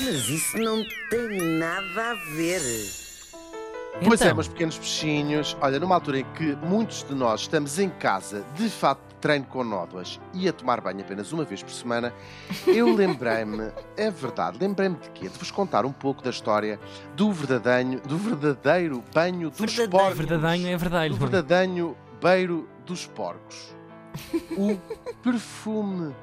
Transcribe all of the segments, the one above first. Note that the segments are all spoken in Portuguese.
Mas isso não tem nada a ver. Pois é, Então. meus pequenos peixinhos. Olha, numa altura em que muitos de nós estamos em casa, de fato, de treino com nódoas e a tomar banho apenas uma vez por semana, eu lembrei-me, é verdade, lembrei-me de quê? De vos contar um pouco da história do verdadeiro, do verdadeiro banho dos Verdadeiro. porcos. Verdadeiro é verdade. Do verdadeiro beiro dos porcos. O perfume.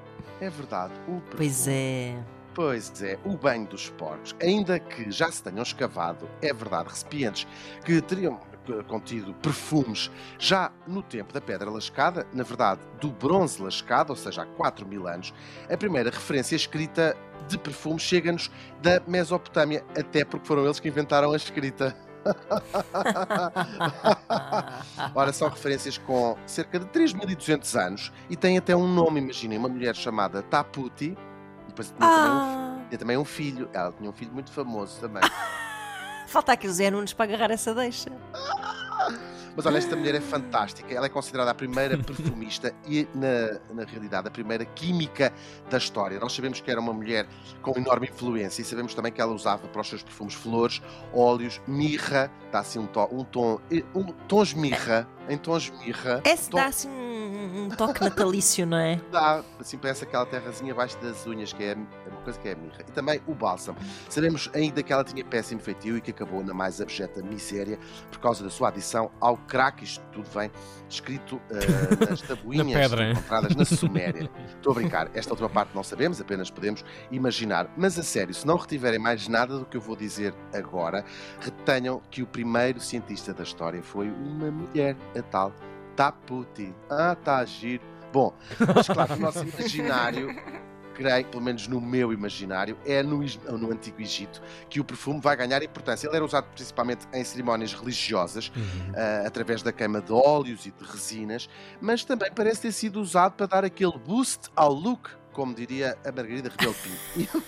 É verdade, o perfume. Pois é. Pois é, o banho dos porcos. Ainda que já se tenham escavado, é verdade, recipientes que teriam eh, contido perfumes já no tempo da pedra lascada, na verdade, do bronze lascado, ou seja, há 4 mil anos, a primeira referência escrita de perfume chega-nos da Mesopotâmia, até porque foram eles que inventaram a escrita. Ora, são referências com cerca de 3.200 anos e tem até um nome, imaginem, uma mulher chamada Taputi. Depois tinha, também um, Ah, tinha também um filho. Ela tinha um filho muito famoso também. falta aqui o Zé Nunes para agarrar essa deixa. Mas olha, esta mulher é fantástica. Ela é considerada a primeira perfumista e, na, na realidade, a primeira química da história. Nós sabemos que era uma mulher com enorme influência e sabemos também que ela usava para os seus perfumes flores, óleos, mirra, dá assim um tom, um tom, um, tons mirra, em tons mirra. Esse tom- dá assim um, um toque natalício, não é? dá, assim parece aquela terrazinha abaixo das unhas, que é uma coisa que é a mirra. E também o bálsamo. Sabemos ainda que ela tinha péssimo feitio e que acabou na mais abjeta miséria por causa da sua adição ao crack. Isto tudo vem escrito eh, nas tabuinhas Na pedra. encontradas na Suméria. Estou a brincar. Esta última parte não sabemos, apenas podemos imaginar. Mas a sério, se não retiverem mais nada do que eu vou dizer agora, retenham que o primeiro cientista da história foi uma mulher, a tal Taputi. Ah, está a giro. Bom, mas claro, o nosso imaginário, creio, pelo menos no meu imaginário, é no, no Antigo Egito que o perfume vai ganhar importância. Ele era usado principalmente em cerimónias religiosas, Uhum. ah, através da queima de óleos e de resinas, mas também parece ter sido usado para dar aquele boost ao look, como diria a Margarida Rebelo Pinto.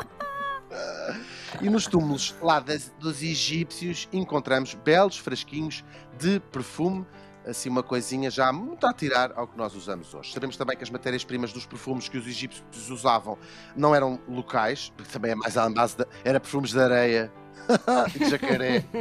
E nos túmulos lá das- dos egípcios encontramos belos frasquinhos de perfume, assim uma coisinha já muito a tirar ao que nós usamos hoje. Sabemos também que as matérias-primas dos perfumes que os egípcios usavam não eram locais, também é mais à base de, era perfumes de areia, de jacaré,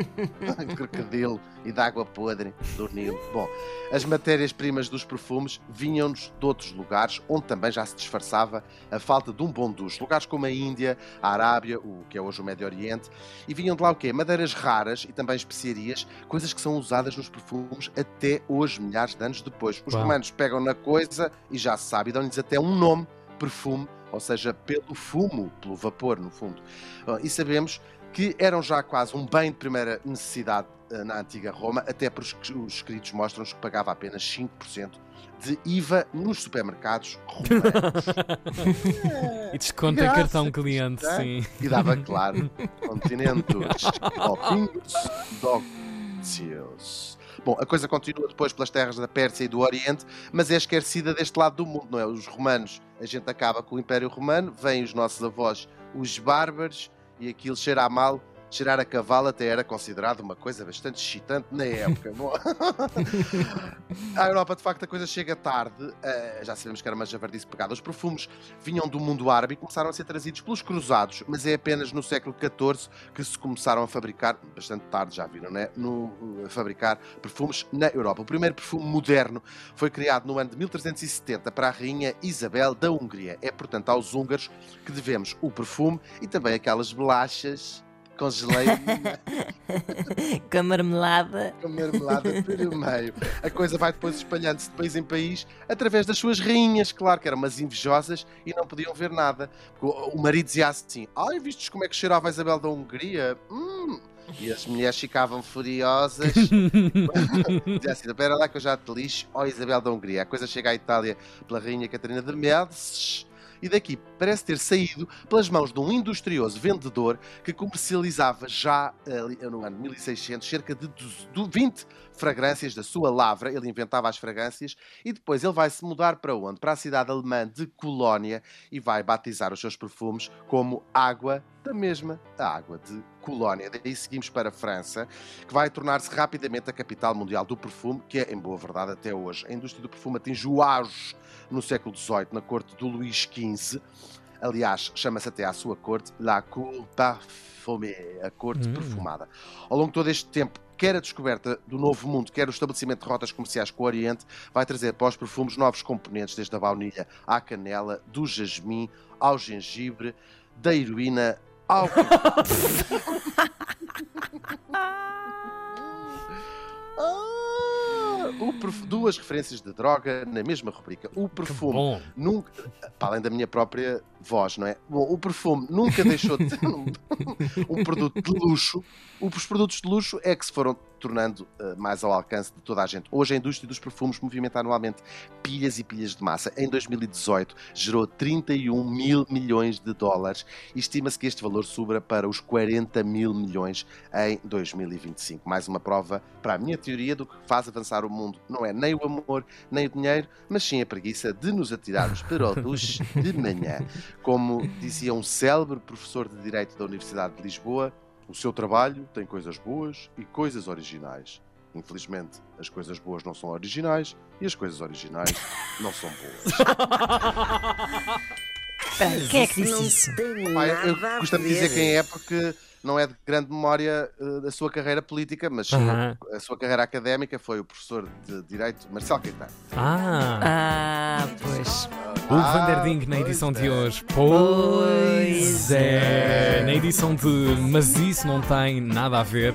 de crocodilo e de água podre do Nilo. Bom, as matérias-primas dos perfumes vinham-nos de outros lugares, onde também já se disfarçava a falta de um bom duche. Lugares como a Índia, a Arábia, o que é hoje o Médio Oriente, e vinham de lá o quê? Madeiras raras e também especiarias, coisas que são usadas nos perfumes até hoje, milhares de anos depois. Os Uau. romanos pegam na coisa e já se sabe, dão-lhes até um nome, perfume, ou seja, pelo fumo, pelo vapor, no fundo. E sabemos que eram já quase um bem de primeira necessidade ah, na antiga Roma, até porque os escritos mostram-nos que pagava apenas 5% de IVA nos supermercados romanos. E desconto em cartão cliente, é? sim. E dava, claro, continentes opingos dócios. Bom, a coisa continua depois pelas terras da Pérsia e do Oriente, mas é esquecida deste lado do mundo, não é? Os romanos, a gente acaba com o Império Romano, vêm os nossos avós, os bárbaros, e aquilo cheira a mal. Cheirar a cavalo até era considerado uma coisa bastante excitante na época. Bom, à Europa, de facto, a coisa chega tarde. eh, já sabemos que era uma javardice pegada. Os perfumes vinham do mundo árabe e começaram a ser trazidos pelos cruzados, mas é apenas no século XIV que se começaram a fabricar, bastante tarde já viram, né? No, a fabricar perfumes na Europa. O primeiro perfume moderno foi criado no ano de 1370 para a rainha Isabel da Hungria. É, portanto, aos húngaros que devemos o perfume e também aquelas bolachas com geleia Com a marmelada. com marmelada pelo meio. A coisa vai depois espalhando-se de país em país através das suas rainhas, claro, que eram umas invejosas e não podiam ver nada. O marido dizia assim: Ai, vistes como é que cheirava a Isabel da Hungria? Hum. E as mulheres ficavam furiosas. Dizia assim: espera lá que eu já te lixo, ó Isabel da Hungria. A coisa chega à Itália pela rainha Catarina de Médicis. E daqui parece ter saído pelas mãos de um industrioso vendedor que comercializava já no ano 1600 cerca de 20 fragrâncias da sua lavra, ele inventava as fragrâncias e depois ele vai se mudar para onde? Para a cidade alemã de Colónia e vai batizar os seus perfumes como água da mesma água de Colónia. Daí seguimos para a França, que vai tornar-se rapidamente a capital mundial do perfume, que é, em boa verdade, até hoje. A indústria do perfume atinge o auge no século XVIII, na corte do Luís XV. Aliás, chama-se até à sua corte La Cour Parfumée, a corte Hum. perfumada. Ao longo de todo este tempo, quer a descoberta do novo mundo, quer o estabelecimento de rotas comerciais com o Oriente, vai trazer para os perfumes novos componentes, desde a baunilha à canela, do jasmim ao gengibre, da heroína ao. Ah, Duas referências de droga na mesma rubrica. O perfume nunca, para além da minha própria voz, não é? Bom, o perfume nunca deixou de ser um, produto de luxo. Os produtos de luxo é que se foram tornando eh, mais ao alcance de toda a gente. Hoje a indústria dos perfumes movimenta anualmente pilhas e pilhas de massa. Em 2018 gerou 31 mil milhões de dólares e estima-se que este valor suba para os 40 mil milhões em 2025. Mais uma prova para a minha teoria do que faz avançar o mundo. Não é nem o amor, nem o dinheiro, mas sim a preguiça de nos atirarmos para o duche de manhã. Como dizia um célebre professor de Direito da Universidade de Lisboa, o seu trabalho tem coisas boas e coisas originais. Infelizmente, as coisas boas não são originais e as coisas originais não são boas. Quem é que disse isso? nada eu costumo dizer quem é porque não é de grande memória eh, da sua carreira política, mas a sua carreira académica foi o professor de Direito Marcelo Caetano. Ah, Ah, pois. o Ah, Van der Ding na edição de é. hoje. Pois Pois é. Na edição de Mas isso não tem nada a ver.